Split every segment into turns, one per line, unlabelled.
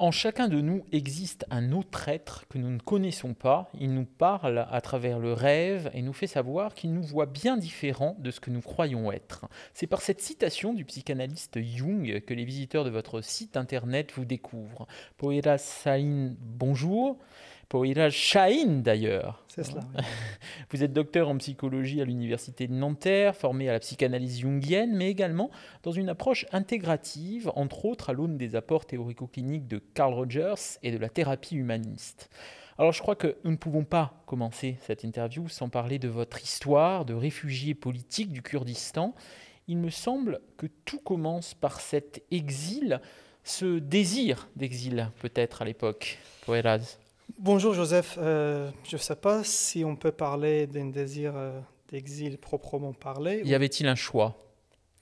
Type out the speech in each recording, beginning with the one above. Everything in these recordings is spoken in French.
En chacun de nous existe un autre être que nous ne connaissons pas. Il nous parle à travers le rêve et nous fait savoir qu'il nous voit bien différent de ce que nous croyons être. C'est par cette citation du psychanalyste Jung que les visiteurs de votre site internet vous découvrent. Poira Sain, bonjour. Poira Shahin d'ailleurs.
C'est cela.
Vous êtes docteur en psychologie à l'université de Nanterre, formé à la psychanalyse jungienne, mais également dans une approche intégrative, entre autres à l'aune des apports théorico-cliniques de Carl Rogers et de la thérapie humaniste. Alors je crois que nous ne pouvons pas commencer cette interview sans parler de votre histoire de réfugié politique du Kurdistan. Il me semble que tout commence par cet exil, ce désir d'exil peut-être à l'époque, Poeraz.
Bonjour Joseph, euh, je ne sais pas si on peut parler d'un désir euh, d'exil proprement parlé.
Y avait-il un choix?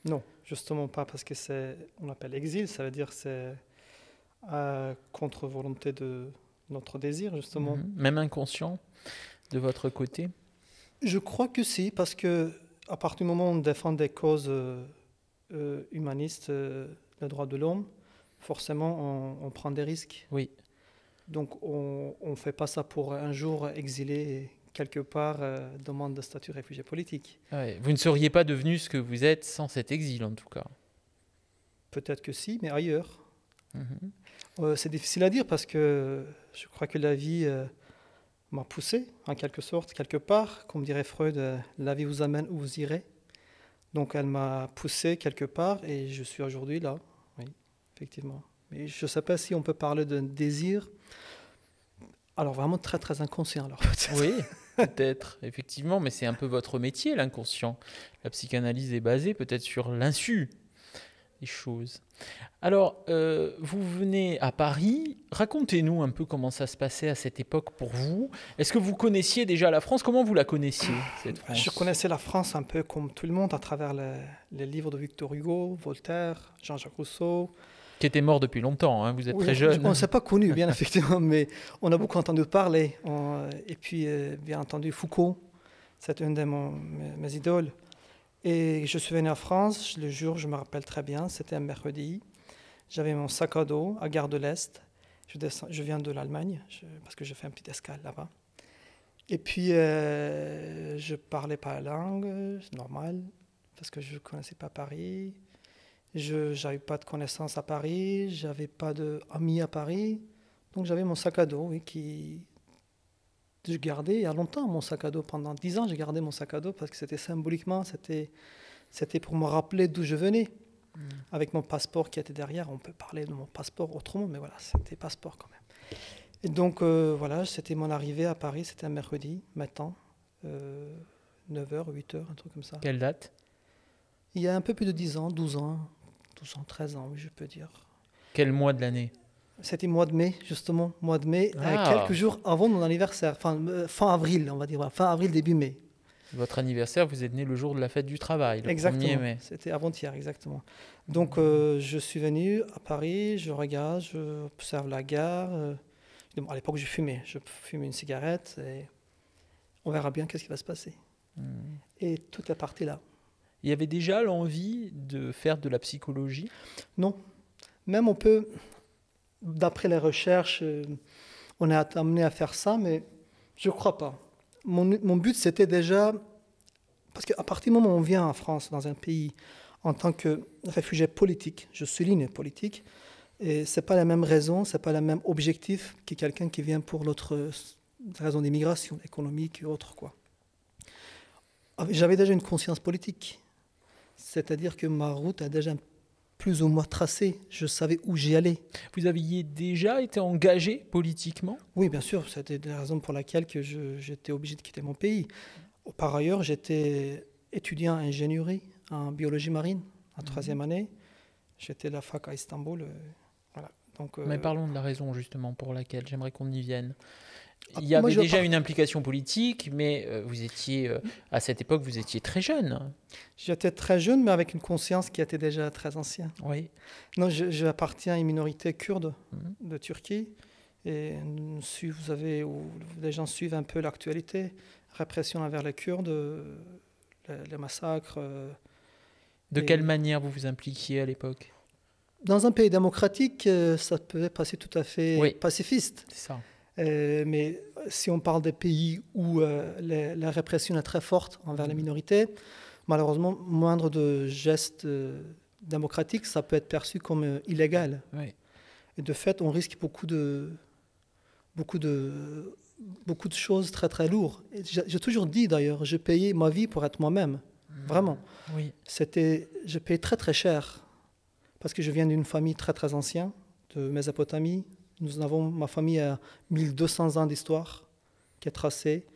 Non, justement pas parce que c'est, on appelle exil, ça veut dire c'est euh, contre volonté de notre désir justement.
Mhm. Même inconscient de votre côté?
Je crois que si, parce que à partir du moment où on défend des causes humanistes, les droits de l'homme, forcément on, on prend des risques.
Oui.
Donc on ne fait pas ça pour un jour exiler quelque part, euh, demande de statut réfugié politique.
Vous ne seriez pas devenu ce que vous êtes sans cet exil en tout cas
Peut-être que si, mais ailleurs. Mhm. Euh, c'est difficile à dire parce que je crois que la vie euh, m'a poussé, en quelque sorte, quelque part. Comme dirait Freud, la vie vous amène où vous irez. Donc elle m'a poussé quelque part et je suis aujourd'hui là, oui, effectivement. Mais je ne sais pas si on peut parler d'un désir. Alors vraiment très très inconscient alors.
Oui, peut-être, effectivement, mais c'est un peu votre métier, l'inconscient. La psychanalyse est basée peut-être sur l'insu des choses. Alors, euh, vous venez à Paris. Racontez-nous un peu comment ça se passait à cette époque pour vous. Est-ce que vous connaissiez déjà la France? Comment vous la connaissiez, cette France?
Je connaissais la France un peu comme tout le monde à travers les livres de Victor Hugo, Voltaire, Jean-Jacques Rousseau,
qui était mort depuis longtemps, hein, vous êtes très jeune.
On ne s'est pas connu, bien effectivement, mais on a beaucoup entendu parler. et puis, euh, bien entendu, Foucault, c'est une de mes, idoles. Et je suis venu à France, le jour, je me rappelle très bien, c'était un mercredi. J'avais mon sac à dos à Gare de l'Est. Je, je viens de l'Allemagne, parce que j'ai fait un petit escale là-bas. Et puis, euh, je parlais pas la langue, c'est normal, parce que je ne connaissais pas Paris. Je n'avais pas de connaissances à Paris, j'avais pas d'amis à Paris. Donc j'avais mon sac à dos oui, qui. Je gardais il y a longtemps mon sac à dos. Pendant dix ans, j'ai gardé mon sac à dos parce que c'était symboliquement, c'était, c'était pour me rappeler d'où je venais. Hmm. Avec mon passeport qui était derrière, on peut parler de mon passeport autrement, mais voilà, c'était passeport quand même. Et donc euh, voilà, c'était mon arrivée à Paris, c'était un mercredi matin, euh, 9h, 8h, un truc comme ça.
Quelle date?
Il y a un peu plus de 10 ans, 12 ans, 12 ans, 13 ans, oui, je peux dire.
Quel mois de l'année?
C'était mois de mai, justement, mois de mai, euh, ah. quelques jours avant mon anniversaire, fin, euh, fin avril, on va dire, fin avril, début mai.
Votre anniversaire, vous êtes né le jour de la fête du travail, le
exactement.
1er mai.
C'était avant-hier, exactement. Donc, euh, je suis venu à Paris, je regarde, je observe la gare. à l'époque, je fumais. Je fumais une cigarette et on verra bien qu'est-ce qui va se passer. Hmm. Et toute la partie là.
Il y avait déjà l'envie de faire de la psychologie
Non. Même on peut, d'après les recherches, euh, on est amené à faire ça, mais je ne crois pas. Mon, but, c'était déjà, parce qu'à partir du moment où on vient en France, dans un pays, en tant que réfugié politique, je souligne politique, et ce n'est pas la même raison, ce n'est pas le même objectif que quelqu'un qui vient pour l'autre raison d'immigration économique et autre. J'avais déjà une conscience politique. C'est-à-dire que ma route a déjà plus ou moins tracé. Je savais où j'y allais.
Vous aviez déjà été engagé politiquement?
Oui, bien sûr. C'était la raison pour laquelle que j'étais obligé de quitter mon pays. Par ailleurs, j'étais étudiant en ingénierie en biologie marine en mhm. troisième année. J'étais à la fac à Istanbul. Euh, voilà.
Donc, Mais euh, parlons de la raison justement pour laquelle j'aimerais qu'on y vienne. Il y avait déjà une implication politique, mais euh, vous étiez, euh, à cette époque, vous étiez très jeune.
J'étais très jeune, mais avec une conscience qui était déjà très ancienne.
Oui.
Non, j'appartiens à une minorité kurde mhm. de Turquie. Et vous avez, les gens suivent un peu l'actualité, répression envers les Kurdes, les, massacres.
de quelle manière vous vous impliquiez à l'époque?
Dans un pays démocratique, euh, ça peut passer tout à fait pacifiste.
C'est ça.
Euh, mais si on parle des pays où la répression est très forte envers les minorités, malheureusement, moindre de gestes démocratiques, ça peut être perçu comme illégal. Et de fait, on risque beaucoup de, beaucoup de, beaucoup de choses très très lourdes. J'ai toujours dit d'ailleurs, j'ai payé ma vie pour être moi-même, vraiment.
Oui.
C'était, j'ai payé très très cher parce que je viens d'une famille très très ancienne, de Mésopotamie. Nous avons, ma famille a 1200 ans d'histoire qui est tracée.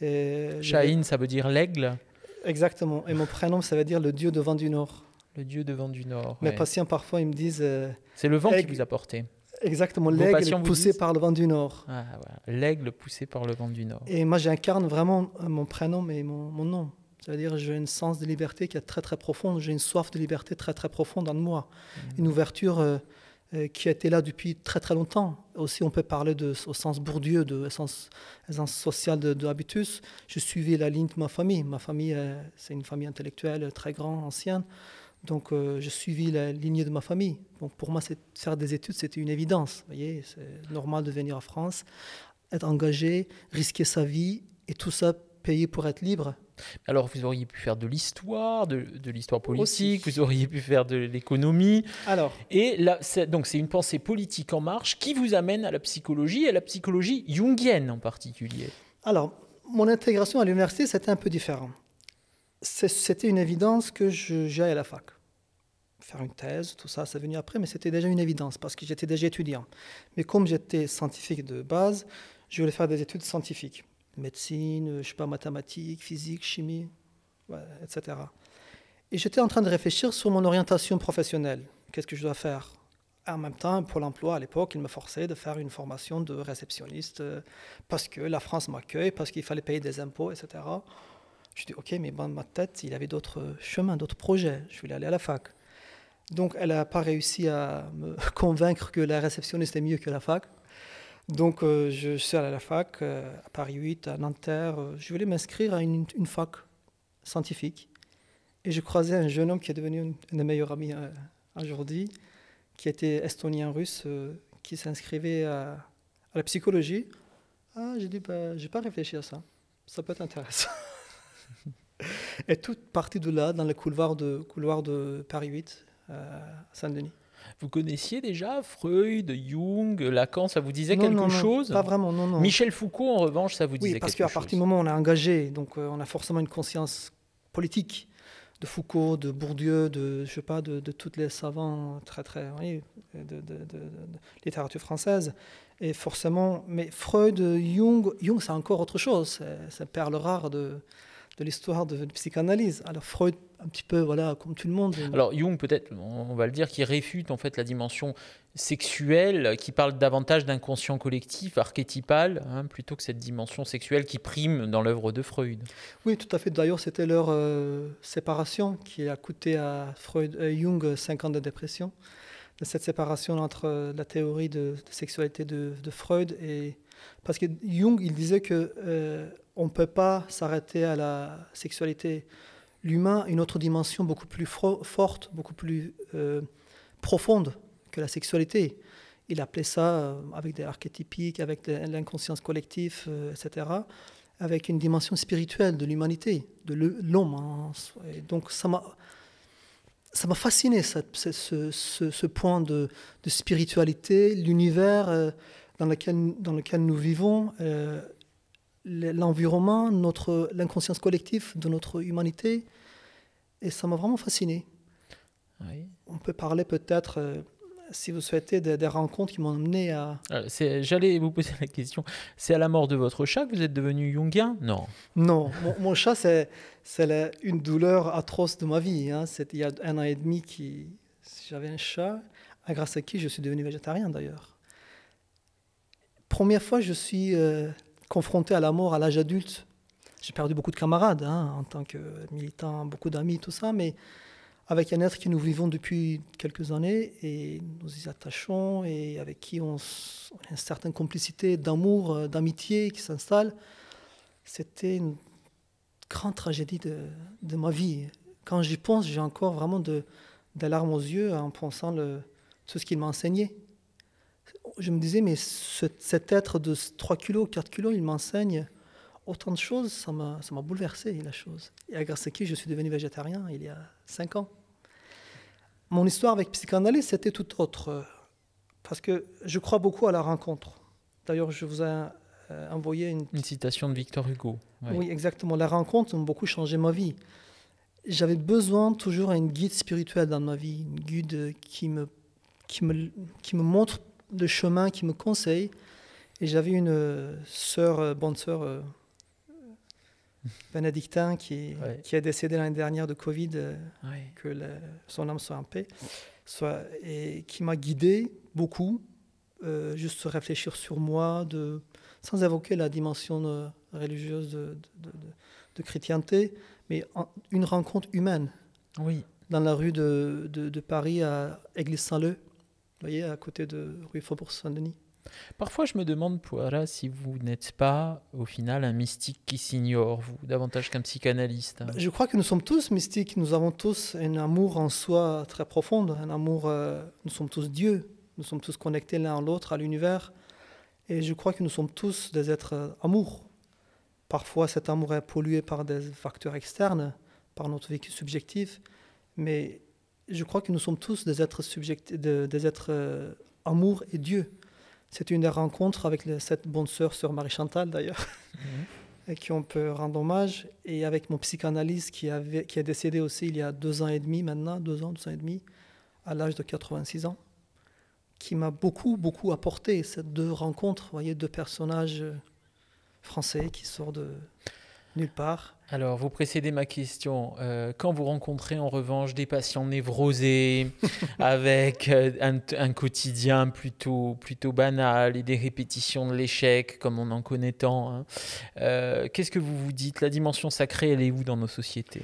Shahin, ça veut dire l'aigle
Exactement. Et mon prénom, ça veut dire le dieu de vent du Nord.
Le dieu de vent du Nord.
Mes patients, parfois, ils me disent. Euh,
c'est le vent qui vous a porté.
Exactement, l'aigle poussé par le vent du Nord.
Ah, L'aigle poussé par le vent du Nord.
Et moi, j'incarne vraiment euh, mon prénom et mon, mon nom. C'est-à-dire, j'ai un sens de liberté qui est très très profond. J'ai une soif de liberté très très profonde en moi. Mmh. Une ouverture euh, qui a été là depuis très très longtemps. Aussi, on peut parler au sens bourdieu, de essence, essence sociale de, de, habitus. Je suivais la ligne de ma famille. Ma famille, c'est une famille intellectuelle très grande, ancienne. Donc, euh, je suivis la lignée de ma famille. Donc, pour moi, faire des études, c'était une évidence. Vous voyez, c'est normal de venir en France, être engagé, risquer sa vie et tout ça pour être libre.
Alors, vous auriez pu faire de l'histoire, de, l'histoire politique, vous auriez pu faire de l'économie.
Alors.
Et là, donc, c'est une pensée politique en marche qui vous amène à la psychologie, et à la psychologie jungienne en particulier.
Alors, mon intégration à l'université, c'était un peu différent c'était une évidence que j'aille à la fac. Faire une thèse, tout ça, c'est venu après, mais c'était déjà une évidence parce que j'étais déjà étudiant. Mais comme j'étais scientifique de base, je voulais faire des études scientifiques. Médecine, je sais pas, mathématiques, physique, chimie, etc. Et j'étais en train de réfléchir sur mon orientation professionnelle. Qu'est-ce que je dois faire? En même temps, pour l'emploi, à l'époque, il me forçait de faire une formation de réceptionniste euh, parce que la France m'accueille, parce qu'il fallait payer des impôts, etc. Je dis, ok, mais dans ma tête, il avait d'autres chemins, d'autres projets. Je voulais aller à la fac. Donc, elle n'a pas réussi à me convaincre que la réceptionniste est mieux que la fac. Donc, euh, je suis allé à la fac, euh, à Paris 8, à Nanterre. Euh, je voulais m'inscrire à une, fac scientifique. Et je croisais un jeune homme qui est devenu un, de mes meilleurs amis aujourd'hui, qui était estonien-russe, qui s'inscrivait à, la psychologie. Ah, j'ai dit, bah, je n'ai pas réfléchi à ça. Ça peut être intéressant. Et toute partie de là, dans le couloir de, couloir de Paris 8, euh, Saint-Denis.
Vous connaissiez déjà Freud, Jung, Lacan, ça vous disait quelque
non,
chose
Pas vraiment, non, non.
Michel Foucault, en revanche, ça vous disait
quelque chose parce qu'à partir du moment où on est engagé, donc euh, on a forcément une conscience politique de Foucault, de Bourdieu, de je sais pas, de, de tous les savants très très oui, de, de, littérature française. Et forcément, mais Freud, Jung, Jung c'est encore autre chose. C'est perle rare de de l'histoire de, psychanalyse. Alors Freud, un petit peu, voilà, comme tout le monde.
Alors Jung, peut-être, on va le dire, qui réfute en fait la dimension sexuelle, qui parle davantage d'inconscient collectif, archétypal, hein, plutôt que cette dimension sexuelle qui prime dans l'œuvre de Freud.
Oui, tout à fait. D'ailleurs, c'était leur euh, séparation qui a coûté à Freud, euh, Jung 5 ans de dépression. Cette séparation entre la théorie de, sexualité de, Freud et parce que Jung, il disait que euh, on ne peut pas s'arrêter à la sexualité. L'humain a une autre dimension beaucoup plus forte, beaucoup plus euh, profonde que la sexualité. Il appelait ça, euh, avec des archétypiques, avec l'inconscience collective, euh, etc., avec une dimension spirituelle de l'humanité, de l'homme. Hein. Donc ça m'a ça m'a fasciné ce, point de, spiritualité, l'univers dans lequel nous vivons l'environnement, notre, l'inconscience collective de notre humanité. Et ça m'a vraiment fasciné. On peut parler peut-être, euh, si vous souhaitez, des, rencontres qui m'ont amené à...
J'allais vous poser la question. C'est à la mort de votre chat que vous êtes devenu jungien Non.
Non, mon, chat, c'est, c'est une douleur atroce de ma vie. Hein. il y a un an et demi que j'avais un chat, grâce à qui je suis devenu végétarien d'ailleurs. Première fois, je suis... Euh, confronté à la mort à l'âge adulte. J'ai perdu beaucoup de camarades hein, en tant que militant, beaucoup d'amis, tout ça, mais avec un être que nous vivons depuis quelques années et nous y attachons et avec qui on, a une certaine complicité d'amour, euh, d'amitié qui s'installe, c'était une grande tragédie de, ma vie. Quand j'y pense, j'ai encore vraiment de, des larmes aux yeux en pensant le, tout ce qu'il m'a enseigné. Je me disais, mais cet être de 3 kilos, 4 kilos, il m'enseigne autant de choses, ça m'a bouleversé, la chose. Et grâce à qui je suis devenu végétarien il y a 5 ans. Mon histoire avec psychanalyse, c'était tout autre. Parce que je crois beaucoup à la rencontre. D'ailleurs, je vous ai euh, envoyé une...
une... citation de Victor Hugo.
Oui, exactement. La rencontre a beaucoup changé ma vie. J'avais besoin toujours d'un guide spirituel dans ma vie, une guide qui me, qui me, qui me montre le chemin, qui me conseille. Et j'avais une euh, sœur, euh, bonne sœur, bénédictin, qui, qui est décédé l'année dernière de Covid, que son âme soit en paix, soit, et qui m'a guidé beaucoup, euh, juste réfléchir sur moi, de, sans évoquer la dimension euh, religieuse de, de, chrétienté, mais une rencontre humaine.
Oui.
Dans la rue de, Paris, à Église Saint-Leu, vous voyez, à côté de rue Faubourg-Saint-Denis.
Parfois, je me demande, Poira, si vous n'êtes pas, au final, un mystique qui s'ignore, vous, davantage qu'un psychanalyste. Hein.
Je crois que nous sommes tous mystiques. Nous avons tous un amour en soi très profond, un amour. Euh, nous sommes tous Dieu. Nous sommes tous connectés l'un à l'autre, à l'univers. Et je crois que nous sommes tous des êtres euh, amour. Parfois, cet amour est pollué par des facteurs externes, par notre vécu subjectif. Mais je crois que nous sommes tous des êtres, des êtres euh, amour et Dieu. C'est une des rencontres avec cette bonne sœur, sœur Marie-Chantal d'ailleurs, mhm. à qui on peut rendre hommage, et avec mon psychanalyste qui, avait, qui est décédé aussi il y a deux ans et demi maintenant, deux ans, deux ans et demi, à l'âge de 86 ans, qui m'a beaucoup, beaucoup apporté, ces deux rencontres, vous voyez, deux personnages français qui sortent de nulle part
alors, vous précédez ma question. Euh, quand vous rencontrez en revanche des patients névrosés, avec euh, un, quotidien plutôt, plutôt banal et des répétitions de l'échec, comme on en connaît tant, hein, euh, qu'est-ce que vous vous dites? La dimension sacrée, elle est où dans nos sociétés?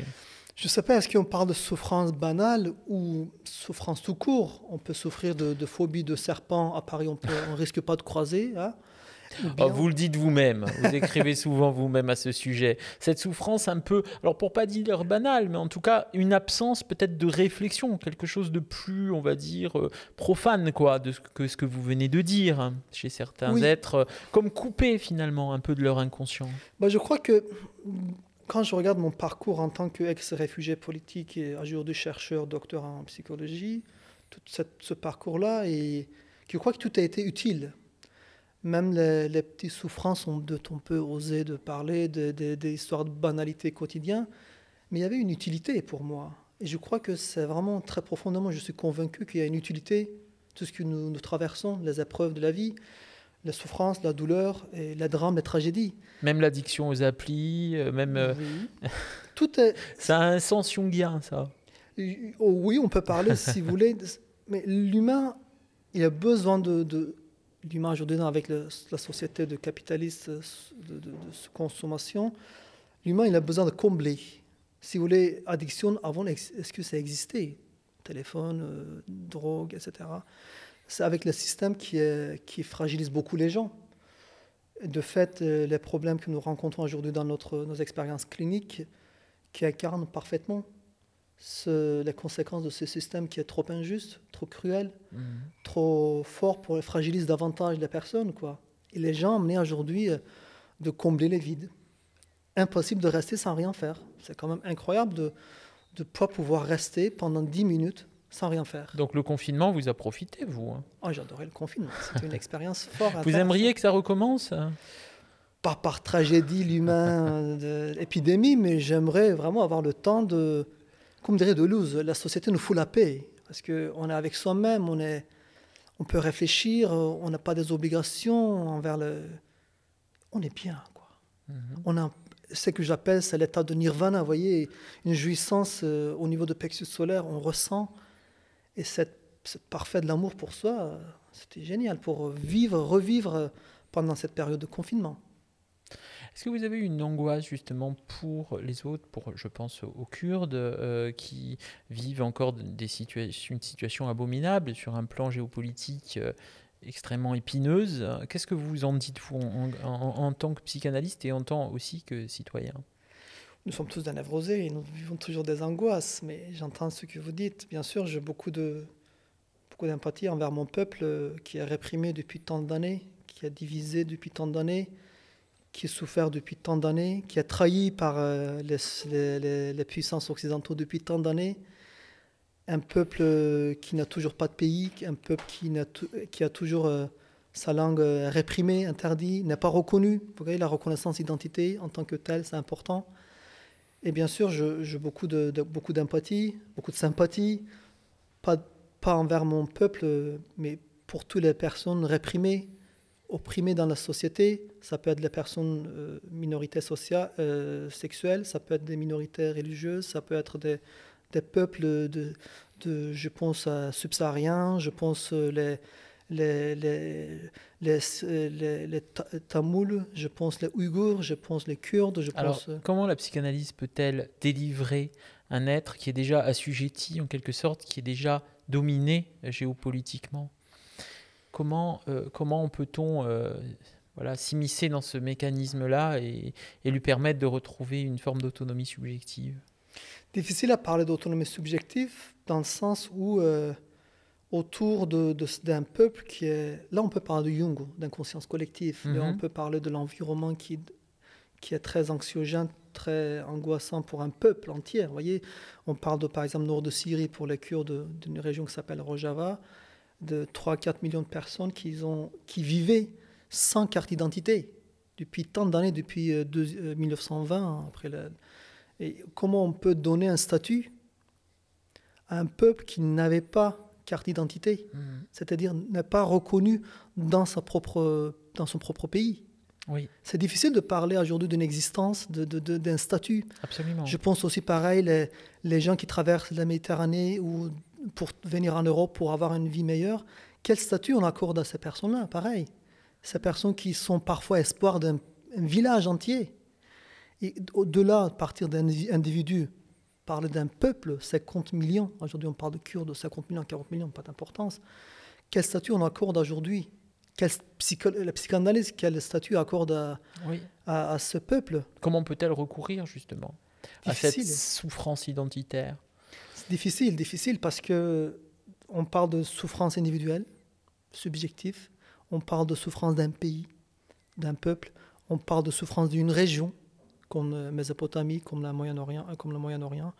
Je ne sais pas, est-ce qu'on parle de souffrance banale ou souffrance tout court? On peut souffrir de, phobie de serpent, à Paris on ne risque pas de croiser. Hein
Oh, vous le dites vous-même, vous écrivez souvent vous-même à ce sujet. Cette souffrance un peu, alors pour pas dire banale, mais en tout cas une absence peut-être de réflexion, quelque chose de plus, on va dire, euh, profane quoi, de ce que, ce que vous venez de dire hein, chez certains êtres, euh, comme coupés finalement un peu de leur inconscient.
Bah, je crois que quand je regarde mon parcours en tant qu'ex-réfugié politique et aujourd'hui chercheur, docteur en psychologie, tout ce parcours-là, et je crois que tout a été utile même les, petites souffrances dont on peut oser de parler, des histoires de banalité quotidienne, mais il y avait une utilité pour moi. Et je crois que c'est vraiment très profondément, je suis convaincu qu'il y a une utilité, tout ce que nous, traversons, les épreuves de la vie, la souffrance, la douleur, et la drame, la tragédie.
Même l'addiction aux applis, euh, même... Euh,
oui. Tout est...
ça a un sens jungien, ça.
Oh oui, on peut parler, si vous voulez, mais l'humain, il a besoin de l'humain aujourd'hui avec la société de capitaliste de, de, consommation, l'humain il a besoin de combler. Si vous voulez, addiction, avant, est-ce que ça existait? Téléphone, euh, drogue, etc. C'est avec le système qui, qui fragilise beaucoup les gens. De fait, euh, les problèmes que nous rencontrons aujourd'hui dans notre, nos expériences cliniques, qui incarnent parfaitement ce, les conséquences de ce système qui est trop injuste, trop cruel, mhm. trop fort pour fragiliser davantage les personnes. Quoi. Et les gens amenés aujourd'hui euh, de combler les vides. Impossible de rester sans rien faire. C'est quand même incroyable de ne pas pouvoir rester pendant 10 minutes sans rien faire.
Donc le confinement vous a profité, vous hein
oh, J'adorais le confinement. C'était une expérience forte.
Vous aimeriez que ça recommence
Pas par tragédie, l'humain, l'épidémie, mais j'aimerais vraiment avoir le temps de comme dirait Deleuze, la société nous fout la paix. Parce qu'on est avec soi-même, on, est, on peut réfléchir, on n'a pas des obligations envers le. On est bien, quoi. Mhm. On a ce que j'appelle, c'est l'état de nirvana, vous voyez, une jouissance euh, au niveau de plexus solaire, on ressent. Et cette, cette parfait de l'amour pour soi, c'était génial pour vivre, revivre pendant cette période de confinement.
Est-ce que vous avez une angoisse justement pour les autres, pour, je pense aux Kurdes, euh, qui vivent encore une situation abominable sur un plan géopolitique euh, extrêmement épineuse? Qu'est-ce que vous en dites, vous, en, tant que psychanalyste et en tant aussi que citoyen?
Nous sommes tous des névrosés et nous vivons toujours des angoisses, mais j'entends ce que vous dites. Bien sûr, j'ai beaucoup de, beaucoup d'empathie envers mon peuple euh, qui est réprimé depuis tant d'années, qui est divisé depuis tant d'années, qui a souffert depuis tant d'années, qui est trahi par euh, les, puissances occidentaux depuis tant d'années. Un peuple euh, qui n'a toujours pas de pays, un peuple qui, a, toujours sa langue réprimée, interdite, n'est pas reconnu. Vous voyez, la reconnaissance d'identité en tant que telle, c'est important. Et bien sûr, j'ai beaucoup d'empathie, de, beaucoup, beaucoup de sympathie, pas envers mon peuple, mais pour toutes les personnes réprimées, opprimées dans la société. Ça peut être les personnes euh, minorités sociales, euh, sexuelles, ça peut être des minorités religieuses, ça peut être des, des peuples de, de, je pense, subsahariens, je pense les les, les, les, les, les Tamouls, je pense les Ouïghours, je pense les Kurdes. Je
Alors,
pense... Euh,
comment la psychanalyse peut-elle délivrer un être qui est déjà assujetti, en quelque sorte, qui est déjà dominé géopolitiquement? Comment, euh, comment peut-on euh, voilà, s'immiscer dans ce mécanisme-là et, et, lui permettre de retrouver une forme d'autonomie subjective?
Difficile à parler d'autonomie subjective dans le sens où autour d'un de, peuple qui est... Là, on peut parler de Jung, d'inconscience collective, mais on mhm. peut parler de l'environnement qui, qui est très anxiogène, très angoissant pour un peuple entier. Vous voyez, on parle de, par exemple, nord de Syrie pour les Kurdes d'une région qui s'appelle Rojava, de 3-4 millions de personnes qui, ont, qui vivaient sans carte d'identité depuis tant d'années, depuis 1920. Euh, après Et comment on peut donner un statut à un peuple qui n'avait pas carte d'identité, mmh. c'est-à-dire n'est pas reconnu dans, sa propre, dans son propre pays.
Oui.
C'est difficile de parler aujourd'hui d'une existence, d'un de, de, statut.
Absolument.
Je pense aussi pareil, les, les, gens qui traversent la Méditerranée ou pour venir en Europe pour avoir une vie meilleure, quel statut on accorde à ces personnes-là? Pareil. Ces personnes qui sont parfois espoir d'un village entier. Et au-delà, partir d'un individu parler d'un peuple, 50 millions. Aujourd'hui, on parle de Kurdes, 50 millions, 40 millions, pas d'importance. Quel statut on accorde aujourd'hui? La psychanalyse, quel statut accorde à, à, ce peuple?
Comment peut-elle recourir justement à cette souffrance identitaire?
C'est difficile, difficile parce que on parle de souffrance individuelle, subjective. On parle de souffrance d'un pays, d'un peuple. On parle de souffrance d'une région comme Mésopotamie, comme le Moyen-Orient, comme le Moyen-Orient.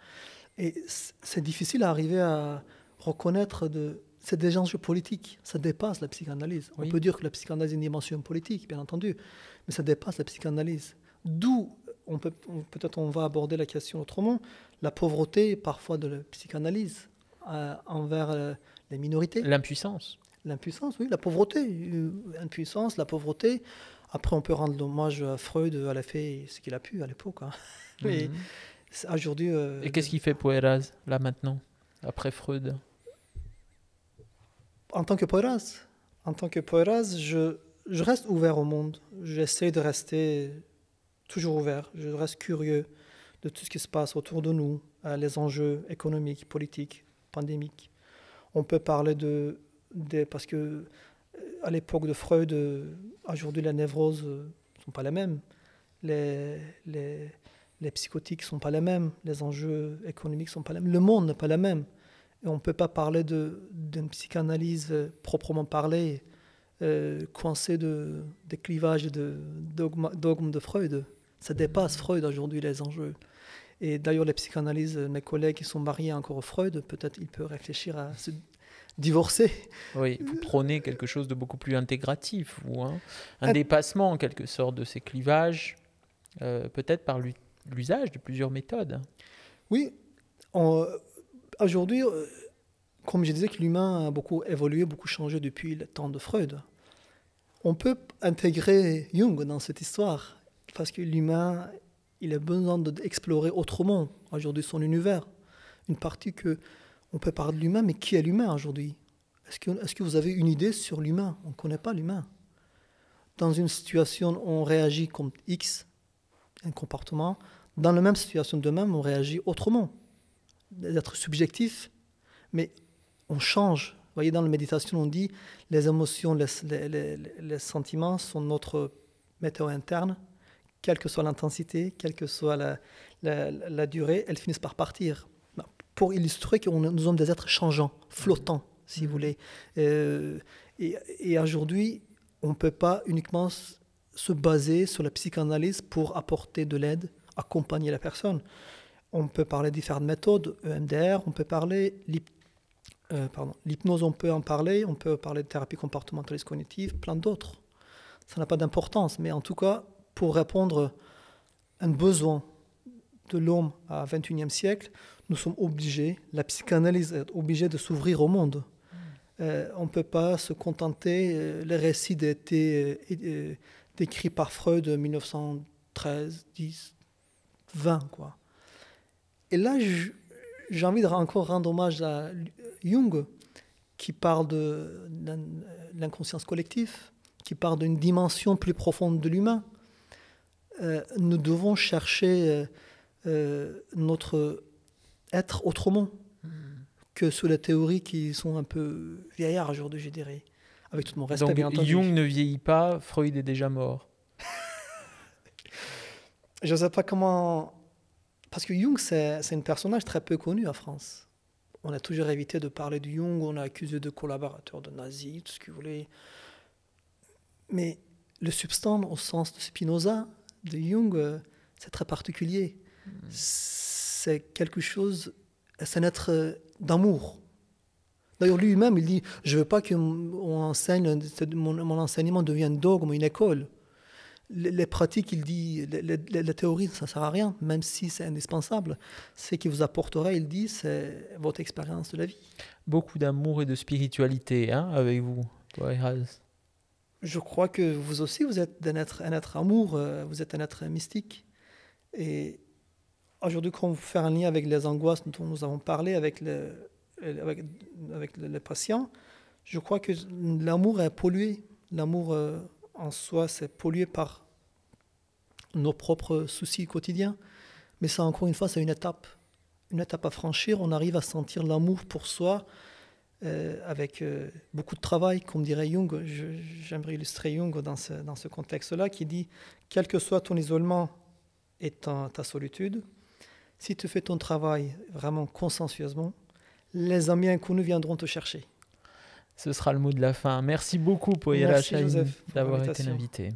Et c'est difficile à arriver à reconnaître de. C'est des enjeux politiques, ça dépasse la psychanalyse. On peut dire que la psychanalyse est une dimension politique, bien entendu, mais ça dépasse la psychanalyse. D'où, on peut, peut-être on va aborder la question autrement, la pauvreté parfois de la psychanalyse euh, envers euh, les minorités.
L'impuissance.
L'impuissance, oui, la pauvreté, l'impuissance, la pauvreté. Après, on peut rendre hommage à Freud, à la fait ce qu'il a pu à l'époque. Hein. Mais mhm. aujourd'hui. Euh,
Et qu'est-ce qu'il fait Poeras, là maintenant, après Freud?
En tant que Poeras, en tant que Poeras, je, je reste ouvert au monde. J'essaie de rester toujours ouvert. Je reste curieux de tout ce qui se passe autour de nous, les enjeux économiques, politiques, pandémiques. On peut parler de, parce que à l'époque de Freud, euh, aujourd'hui, les névroses ne euh, sont pas les mêmes. Les, les, psychotiques ne sont pas les mêmes. Les enjeux économiques ne sont pas les mêmes. Le monde n'est pas le même. Et on ne peut pas parler d'une psychanalyse euh, proprement parlée, euh, coincée de, des clivages et de dogmes de Freud. Ça dépasse Freud aujourd'hui, les enjeux. Et d'ailleurs, les psychanalyses, mes collègues qui sont mariés encore au Freud, peut-être ils peuvent réfléchir à ce divorcer.
Oui, vous prônez quelque chose de beaucoup plus intégratif, ou hein, un dépassement en quelque sorte de ces clivages, euh, peut-être par l'usage de plusieurs méthodes.
Oui, aujourd'hui, euh, comme je disais que l'humain a beaucoup évolué, beaucoup changé depuis le temps de Freud. On peut intégrer Jung dans cette histoire, parce que l'humain, il a besoin d'explorer autrement aujourd'hui son univers. Une partie que on peut parler de l'humain, mais qui est l'humain aujourd'hui? Est-ce que, est que vous avez une idée sur l'humain? On ne connaît pas l'humain. Dans une situation, on réagit comme X, un comportement. Dans la même situation de même, on réagit autrement. D'être subjectif, mais on change. Vous voyez, dans la méditation, on dit les émotions, les, sentiments sont notre météo interne. Quelle que soit l'intensité, quelle que soit la, durée, elles finissent par partir pour illustrer que nous sommes des êtres changeants, flottants. si vous voulez. Euh, et et aujourd'hui, on ne peut pas uniquement se baser sur la psychanalyse pour apporter de l'aide, accompagner la personne. On peut parler de différentes méthodes, EMDR, on peut parler euh, l'hypnose, on peut en parler, on peut parler de thérapie comportementaliste cognitive, plein d'autres. Ça n'a pas d'importance, mais en tout cas, pour répondre à un besoin de l'homme à 21e siècle, nous sommes obligés, la psychanalyse est obligée de s'ouvrir au monde. Euh, on ne peut pas se contenter, euh, les récits étaient euh, décrits par Freud en 1913, 10, 20, quoi. Et là, j'ai envie de encore rendre hommage à Jung, qui parle de l'in- l'inconscience collective, qui parle d'une dimension plus profonde de l'humain. Euh, nous devons chercher euh, euh, notre être autrement que sous les théories qui sont un peu vieillards aujourd'hui, je dirais. Avec tout mon respect,
Donc
bien entendu.
Jung ne vieillit pas, Freud est déjà mort.
Je ne sais pas comment. Parce que Jung, c'est un personnage très peu connu en France. On a toujours évité de parler de Jung, on l'a accusé de collaborateur de nazis, tout ce que vous voulez. Mais le substance, au sens de Spinoza, de Jung, euh, c'est très particulier. C'est quelque chose, c'est un être euh, d'amour. D'ailleurs, lui-même, il dit Je ne veux pas que mon, mon enseignement devienne dogme, une école. Les, pratiques, il dit, les, les- les théories, ça ne sert à rien, même si c'est indispensable. Ce qui vous apportera, il dit, c'est votre expérience de la vie.
Beaucoup d'amour et de spiritualité hein, avec vous, toi et Haz.
Je crois que vous aussi, vous êtes un être, un être amour, euh, vous êtes un être mystique. Et aujourd'hui, quand vous faites un lien avec les angoisses dont nous avons parlé avec, le, avec, avec le, le patient, je crois que l'amour est pollué. L'amour euh, en soi, c'est pollué par nos propres soucis quotidiens. Mais ça, encore une fois, c'est une étape. Une étape à franchir. On arrive à sentir l'amour pour soi euh, avec euh, beaucoup de travail, comme dirait Jung. Je- J'aimerais illustrer Jung dans ce, dans ce contexte-là, qui dit quel que soit ton isolement et ta, ta solitude, si tu fais ton travail vraiment consciencieusement, les amis inconnus viendront te chercher.
Ce sera le mot de la fin. Merci beaucoup, Poyera d'avoir été l'invité.